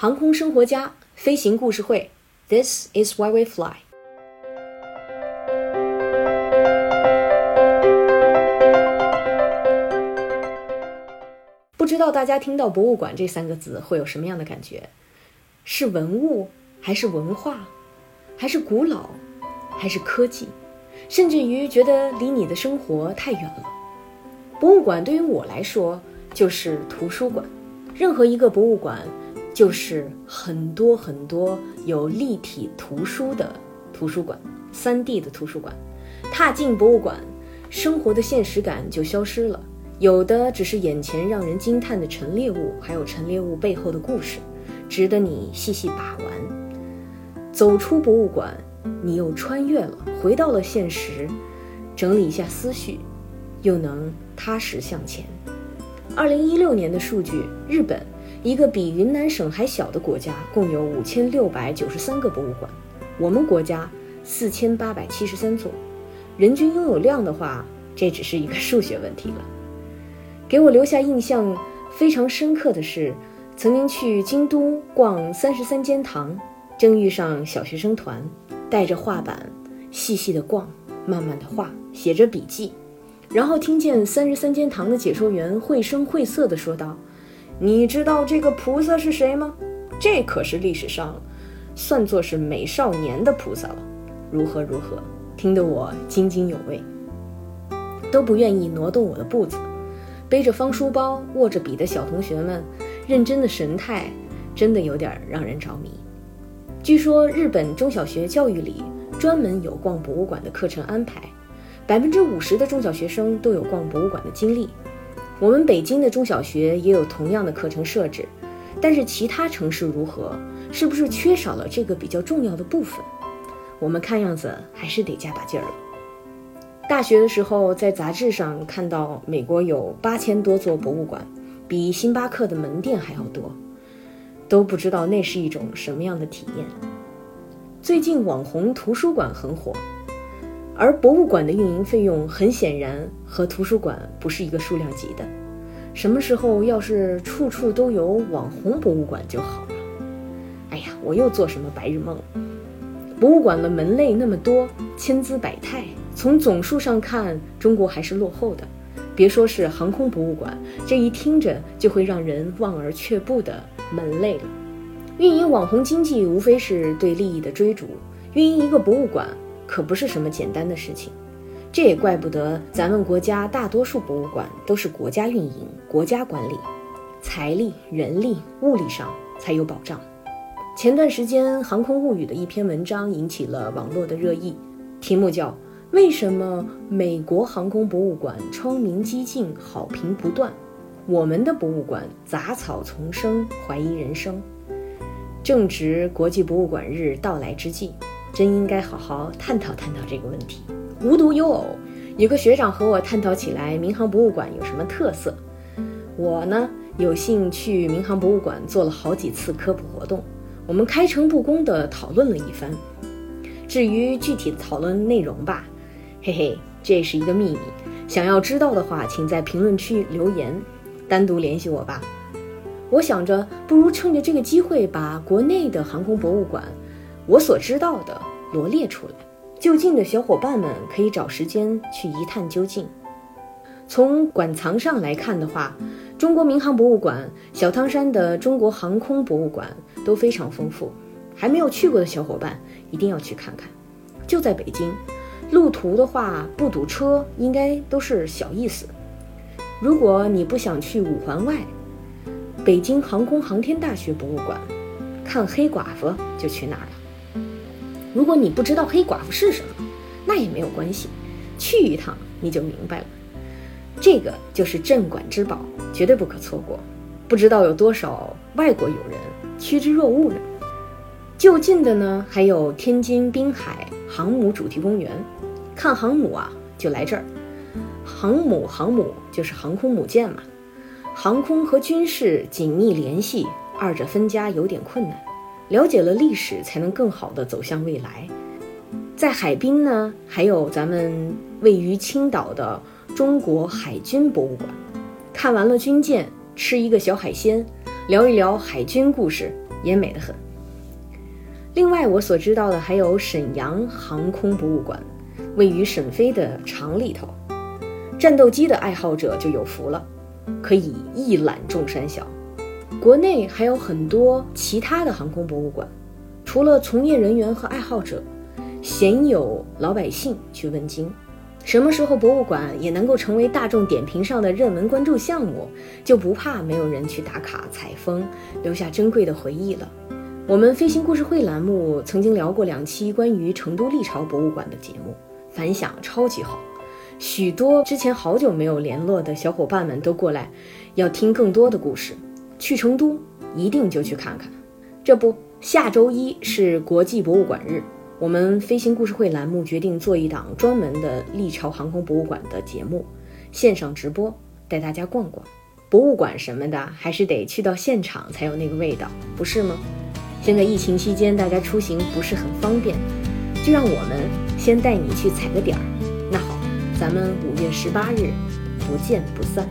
航空生活家飞行故事会，This is why we fly。不知道大家听到博物馆这三个字会有什么样的感觉？是文物，还是文化，还是古老，还是科技，甚至于觉得离你的生活太远了？博物馆对于我来说就是图书馆，任何一个博物馆就是很多很多有立体图书的图书馆，3D 的图书馆。踏进博物馆，生活的现实感就消失了。有的只是眼前让人惊叹的陈列物，还有陈列物背后的故事，值得你细细把玩。走出博物馆，你又穿越了，回到了现实，整理一下思绪，又能踏实向前。二零一六年的数据，日本一个比云南省还小的国家，共有五千六百九十三个博物馆，我们国家四千八百七十三座，人均拥有量的话，这只是一个数学问题了。给我留下印象非常深刻的是，曾经去京都逛三十三间堂，正遇上小学生团，带着画板细细的逛，慢慢的画，写着笔记，然后听见三十三间堂的解说员绘声绘色的说道：“你知道这个菩萨是谁吗？这可是历史上算作是美少年的菩萨了，如何如何，听得我津津有味，都不愿意挪动我的步子。”背着方书包、握着笔的小同学们，认真的神态，真的有点让人着迷。据说日本中小学教育里专门有逛博物馆的课程安排，百分之五十的中小学生都有逛博物馆的经历。我们北京的中小学也有同样的课程设置，但是其他城市如何？是不是缺少了这个比较重要的部分？我们看样子还是得加把劲儿了。大学的时候，在杂志上看到美国有八千多座博物馆，比星巴克的门店还要多，都不知道那是一种什么样的体验。最近网红图书馆很火，而博物馆的运营费用很显然和图书馆不是一个数量级的。什么时候要是处处都有网红博物馆就好了？哎呀，我又做什么白日梦？博物馆的门类那么多，千姿百态。从总数上看，中国还是落后的。别说是航空博物馆，这一听着就会让人望而却步的门类了。运营网红经济，无非是对利益的追逐。运营一个博物馆，可不是什么简单的事情。这也怪不得咱们国家大多数博物馆都是国家运营、国家管理，财力、人力、物力上才有保障。前段时间，《航空物语》的一篇文章引起了网络的热议，题目叫。为什么美国航空博物馆窗明几净，好评不断？我们的博物馆杂草丛生，怀疑人生。正值国际博物馆日到来之际，真应该好好探讨探讨这个问题。无独有偶，有个学长和我探讨起来，民航博物馆有什么特色。我呢，有幸去民航博物馆做了好几次科普活动，我们开诚布公地讨论了一番。至于具体的讨论内容吧。嘿嘿，这是一个秘密。想要知道的话，请在评论区留言，单独联系我吧。我想着，不如趁着这个机会，把国内的航空博物馆我所知道的罗列出来，就近的小伙伴们可以找时间去一探究竟。从馆藏上来看的话，中国民航博物馆、小汤山的中国航空博物馆都非常丰富。还没有去过的小伙伴一定要去看看，就在北京。路途的话不堵车，应该都是小意思。如果你不想去五环外，北京航空航天大学博物馆看黑寡妇就去那儿了。如果你不知道黑寡妇是什么，那也没有关系，去一趟你就明白了。这个就是镇馆之宝，绝对不可错过。不知道有多少外国友人趋之若鹜呢？就近的呢，还有天津滨海航母主题公园。看航母啊，就来这儿。航母，航母就是航空母舰嘛。航空和军事紧密联系，二者分家有点困难。了解了历史，才能更好的走向未来。在海滨呢，还有咱们位于青岛的中国海军博物馆。看完了军舰，吃一个小海鲜，聊一聊海军故事，也美得很。另外，我所知道的还有沈阳航空博物馆，位于沈飞的厂里头。战斗机的爱好者就有福了，可以一览众山小。国内还有很多其他的航空博物馆，除了从业人员和爱好者，鲜有老百姓去问津。什么时候博物馆也能够成为大众点评上的热门关注项目，就不怕没有人去打卡采风，留下珍贵的回忆了。我们飞行故事会栏目曾经聊过两期关于成都历朝博物馆的节目，反响超级好，许多之前好久没有联络的小伙伴们都过来，要听更多的故事。去成都一定就去看看。这不，下周一是国际博物馆日，我们飞行故事会栏目决定做一档专门的历朝航空博物馆的节目，线上直播带大家逛逛。博物馆什么的，还是得去到现场才有那个味道，不是吗？现在疫情期间，大家出行不是很方便，就让我们先带你去踩个点儿。那好，咱们五月十八日不见不散。